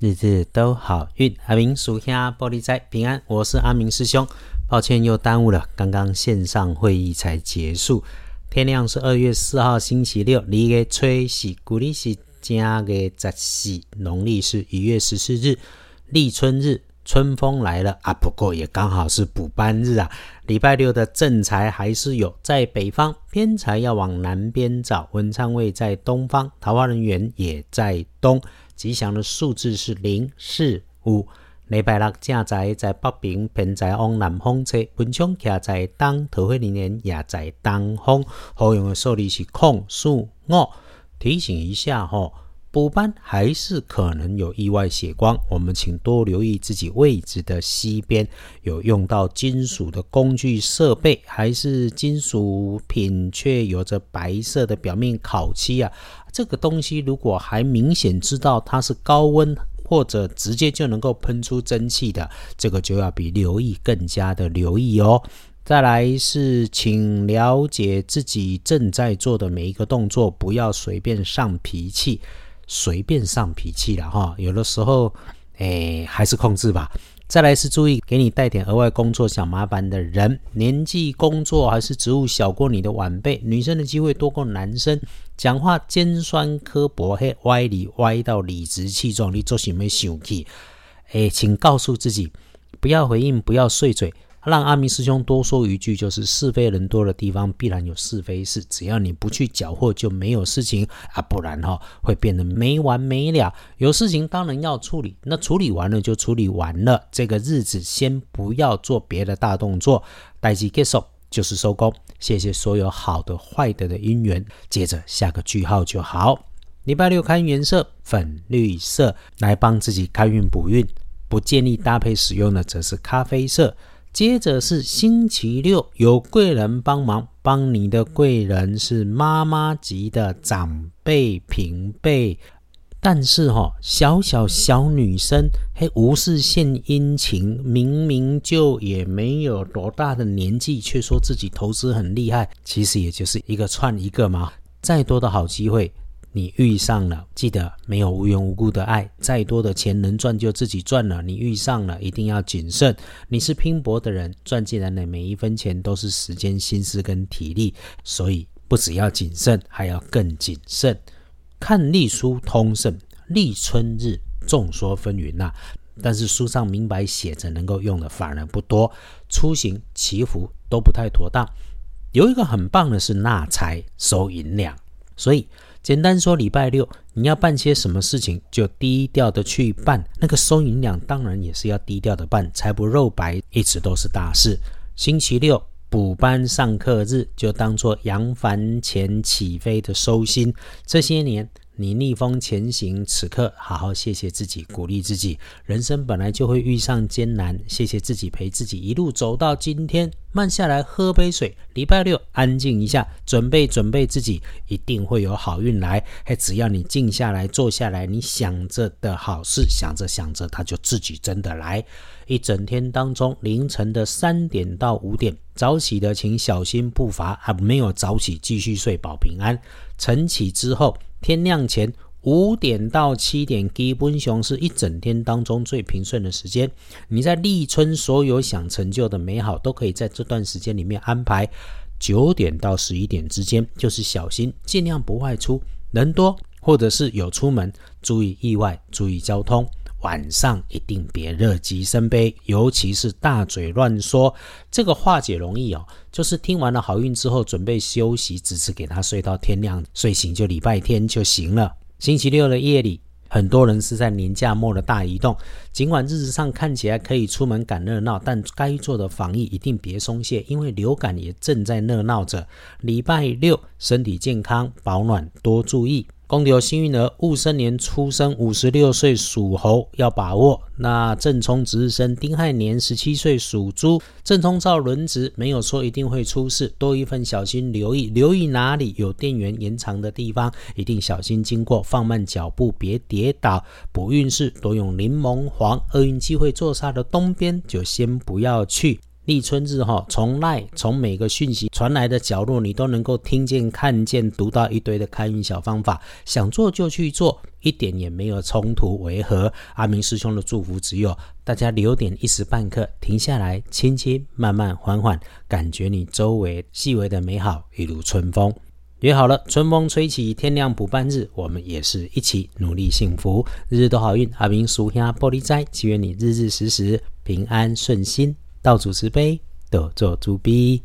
日日都好运，阿明属下玻璃仔平安。我是阿明师兄，抱歉又耽误了，刚刚线上会议才结束。天亮是二月四号星期六，离个吹喜，古历是正月十四，农历是一月十四日，立春日，春风来了啊！不过也刚好是补班日啊。礼拜六的正财还是有，在北方偏财要往南边找，文昌位在东方，桃花人缘也在东。吉祥的数字是零四五。礼拜六正在在北平，偏在往南方车，文昌徛在东，桃花人缘也在东方。好用的数字是空四五。提醒一下吼。补班还是可能有意外血光，我们请多留意自己位置的西边有用到金属的工具设备，还是金属品却有着白色的表面烤漆啊？这个东西如果还明显知道它是高温或者直接就能够喷出蒸汽的，这个就要比留意更加的留意哦。再来是请了解自己正在做的每一个动作，不要随便上脾气。随便上脾气了哈，有的时候，哎，还是控制吧。再来是注意给你带点额外工作小麻烦的人，年纪、工作还是职务小过你的晚辈，女生的机会多过男生，讲话尖酸刻薄，嘿，歪理歪到理直气壮，你做什么生气？哎，请告诉自己，不要回应，不要碎嘴。让阿明师兄多说一句，就是是非人多的地方必然有是非事，只要你不去搅和，就没有事情啊，不然哈会变得没完没了。有事情当然要处理，那处理完了就处理完了，这个日子先不要做别的大动作，待机结束就是收工。谢谢所有好的坏的的姻缘，接着下个句号就好。礼拜六看颜色粉绿色，来帮自己开运补运，不建议搭配使用的则是咖啡色。接着是星期六，有贵人帮忙，帮你的贵人是妈妈级的长辈平辈，但是哈，小小小女生嘿，无事献殷勤，明明就也没有多大的年纪，却说自己投资很厉害，其实也就是一个串一个嘛，再多的好机会。你遇上了，记得没有无缘无故的爱，再多的钱能赚就自己赚了。你遇上了，一定要谨慎。你是拼搏的人，赚进来的每一分钱都是时间、心思跟体力，所以不只要谨慎，还要更谨慎。看历书通胜，立春日众说纷纭呐，但是书上明白写着能够用的反而不多。出行祈福都不太妥当。有一个很棒的是纳财收银两，所以。简单说，礼拜六你要办些什么事情，就低调的去办。那个收银两当然也是要低调的办，财不肉白一直都是大事。星期六补班上课日，就当做扬帆前起飞的收心。这些年。你逆风前行，此刻好好谢谢自己，鼓励自己。人生本来就会遇上艰难，谢谢自己陪自己一路走到今天。慢下来喝杯水，礼拜六安静一下，准备准备自己，一定会有好运来。嘿，只要你静下来，坐下来，你想着的好事，想着想着，它就自己真的来。一整天当中，凌晨的三点到五点，早起的请小心步伐，还没有早起继续睡，保平安。晨起之后。天亮前五点到七点，基本上是一整天当中最平顺的时间。你在立春所有想成就的美好，都可以在这段时间里面安排。九点到十一点之间，就是小心，尽量不外出，人多或者是有出门，注意意外，注意交通。晚上一定别热极生悲，尤其是大嘴乱说，这个化解容易哦。就是听完了好运之后，准备休息，只是给他睡到天亮，睡醒就礼拜天就行了。星期六的夜里，很多人是在年假末的大移动，尽管日子上看起来可以出门赶热闹，但该做的防疫一定别松懈，因为流感也正在热闹着。礼拜六身体健康，保暖多注意。公牛幸运儿，戊申年出生，五十六岁属猴，要把握。那正冲值日生，丁亥年十七岁属猪，正冲照轮值，没有说一定会出事，多一份小心留意，留意哪里有电源延长的地方，一定小心经过，放慢脚步，别跌倒。补运势多用柠檬黄，厄运机会坐煞的东边就先不要去。立春日哈，从赖从每个讯息传来的角落，你都能够听见、看见、读到一堆的开运小方法，想做就去做，一点也没有冲突违和。阿明师兄的祝福只有大家留点一时半刻，停下来，轻轻、慢慢、缓缓，感觉你周围细微的美好，一如春风。约好了，春风吹起，天亮补半日，我们也是一起努力幸福，日日都好运。阿明叔兄玻璃斋，祈愿你日日时时平安顺心。道主慈悲，得做猪逼。